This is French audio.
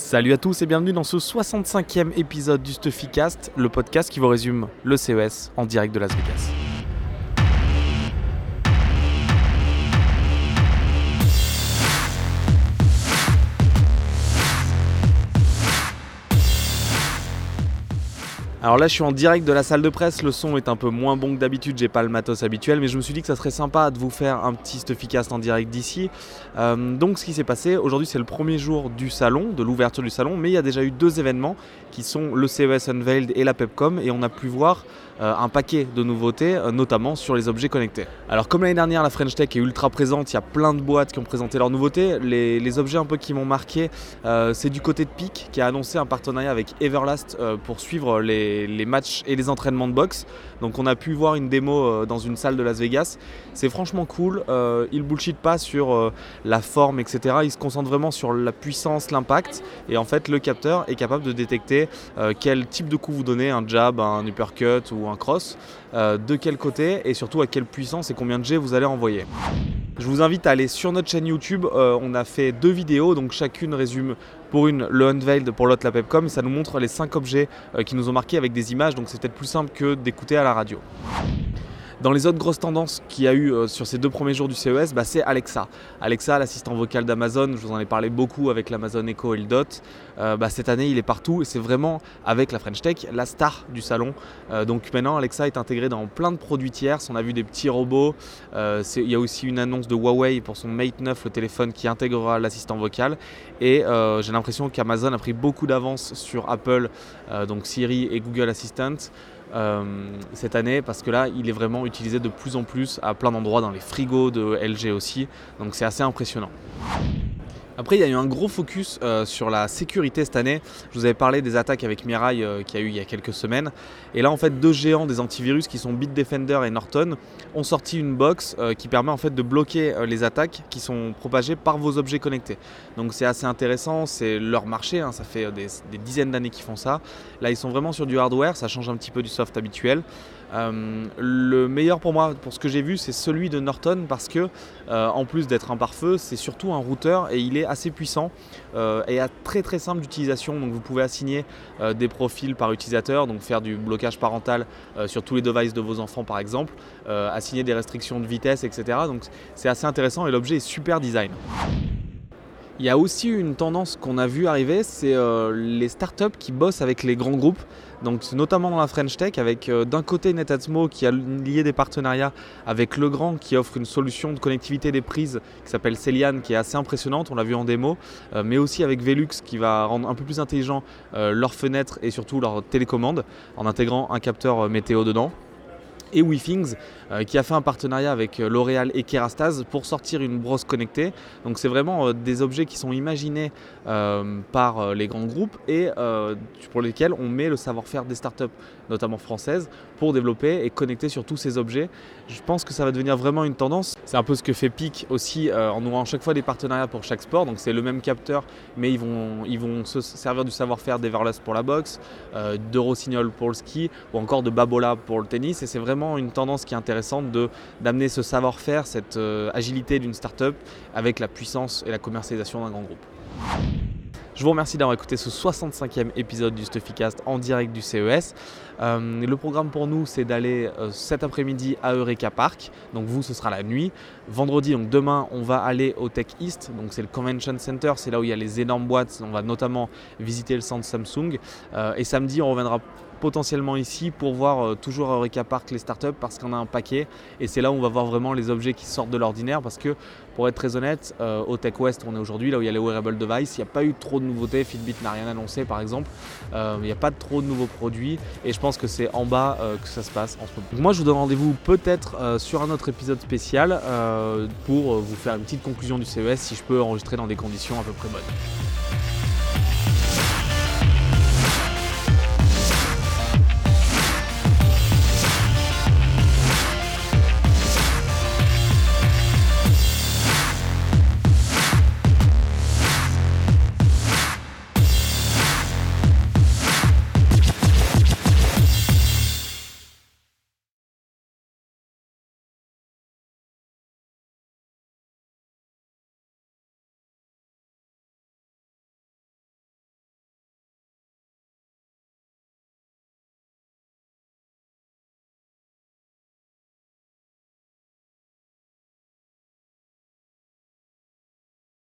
Salut à tous et bienvenue dans ce 65e épisode du Stuffycast, le podcast qui vous résume le CES en direct de Las Vegas. Alors là, je suis en direct de la salle de presse. Le son est un peu moins bon que d'habitude. J'ai pas le matos habituel, mais je me suis dit que ça serait sympa de vous faire un petit Stuffycast en direct d'ici. Euh, donc, ce qui s'est passé aujourd'hui, c'est le premier jour du salon, de l'ouverture du salon, mais il y a déjà eu deux événements qui sont le CES Unveiled et la Pepcom, et on a pu voir un paquet de nouveautés, euh, notamment sur les objets connectés. Alors comme l'année dernière, la French Tech est ultra présente, il y a plein de boîtes qui ont présenté leurs nouveautés. Les, objets un peu qui m'ont marqué, euh, c'est du côté de Peak qui a annoncé un partenariat avec Everlast pour suivre les, les, matchs et les entraînements de boxe. Donc on a pu voir une démo dans une salle de Las Vegas. C'est franchement cool. ils bullshit pas sur la forme, etc. Ils se concentrent vraiment sur la puissance, l'impact. Et en fait, le capteur est capable de détecter quel type de coup vous donnez, un jab, un uppercut ou un cross, euh, de quel côté et surtout à quelle puissance et combien de G vous allez envoyer. Je vous invite à aller sur notre chaîne YouTube, euh, on a fait deux vidéos, donc chacune résume pour une le Unveiled, pour l'autre la Pepcom, ça nous montre les cinq objets euh, qui nous ont marqué avec des images, donc c'est peut-être plus simple que d'écouter à la radio. Dans les autres grosses tendances qu'il y a eu euh, sur ces deux premiers jours du CES, bah, c'est Alexa. Alexa, l'assistant vocal d'Amazon, je vous en ai parlé beaucoup avec l'Amazon Echo et le Dot. Euh, bah, cette année, il est partout et c'est vraiment avec la French Tech la star du salon. Euh, donc maintenant, Alexa est intégré dans plein de produits tiers. On a vu des petits robots. il y a aussi une annonce de Huawei pour son Mate 9, le téléphone qui intégrera l'assistant vocal. Et j'ai l'impression qu'Amazon a pris beaucoup d'avance sur Apple, donc Siri et Google Assistant. Euh, cette année parce que là il est vraiment utilisé de plus en plus à plein d'endroits dans les frigos de LG aussi donc c'est assez impressionnant. Après, il y a eu un gros focus euh, sur la sécurité cette année. Je vous avais parlé des attaques avec Mirai euh, qui a eu il y a quelques semaines. Et là, en fait, deux géants des antivirus qui sont Bitdefender et Norton ont sorti une box euh, qui permet en fait de bloquer les attaques qui sont propagées par vos objets connectés. Donc c'est assez intéressant, c'est leur marché, hein. ça fait des, dizaines d'années qu'ils font ça. Là, ils sont vraiment sur du hardware, ça change un petit peu du soft habituel. Euh, le meilleur pour moi, pour ce que j'ai vu, c'est celui de Norton parce que, euh, en plus d'être un pare-feu, c'est surtout un routeur et il est assez puissant euh, et très très simple d'utilisation. Donc vous pouvez assigner des profils par utilisateur, donc faire du blocage parental sur tous les devices de vos enfants par exemple, assigner des restrictions de vitesse, etc. Donc c'est assez intéressant et l'objet est super design. Il y a aussi une tendance qu'on a vu arriver, c'est les startups qui bossent avec les grands groupes. Donc notamment dans la French Tech, avec euh, d'un côté Netatmo qui a lié des partenariats avec Legrand qui offre une solution de connectivité des prises qui s'appelle Celian qui est assez impressionnante, on l'a vu en démo, euh, mais aussi avec Velux qui va rendre un peu plus intelligent euh, leurs fenêtres et surtout leurs télécommandes en intégrant un capteur météo dedans et WeThings euh, qui a fait un partenariat avec euh, L'Oréal et Kerastase pour sortir une brosse connectée. Donc c'est vraiment euh, des objets qui sont imaginés par les grands groupes et pour lesquels on met le savoir-faire des startups, notamment françaises, pour développer et connecter sur tous ces objets. Je pense que ça va devenir vraiment une tendance. C'est un peu ce que fait PIC aussi en ouvrant chaque fois des partenariats pour chaque sport. Donc c'est le même capteur, mais ils vont, ils vont se servir du savoir-faire d'Everlast pour la boxe, de Rossignol pour le ski ou encore de Babola pour le tennis. Et c'est vraiment une tendance qui est intéressante d'amener ce savoir-faire, cette euh, agilité d'une start-up avec la puissance et la commercialisation d'un grand groupe. Je vous remercie d'avoir écouté ce 65e épisode du Stuffycast en direct du CES. Euh, le programme pour nous, c'est d'aller euh, cet après-midi à Eureka Park. Donc vous, ce sera la nuit. Vendredi, donc demain, on va aller au Tech East. Donc c'est le Convention Center, c'est là où il y a les énormes boîtes. On va notamment visiter le centre Samsung. et samedi, on reviendra potentiellement ici pour voir euh, toujours Eureka Park les startups parce qu'on a un paquet et c'est là où on va voir vraiment les objets qui sortent de l'ordinaire parce que pour être très honnête, euh, au Tech West on est aujourd'hui, là où il y a les wearable devices, il n'y a pas eu trop de nouveautés, Fitbit n'a rien annoncé par exemple, euh, il n'y a pas trop de nouveaux produits et je pense que c'est en bas que ça se passe en ce moment. Moi je vous donne rendez-vous peut-être sur un autre épisode spécial pour vous faire une petite conclusion du CES si je peux enregistrer dans des conditions à peu près bonnes.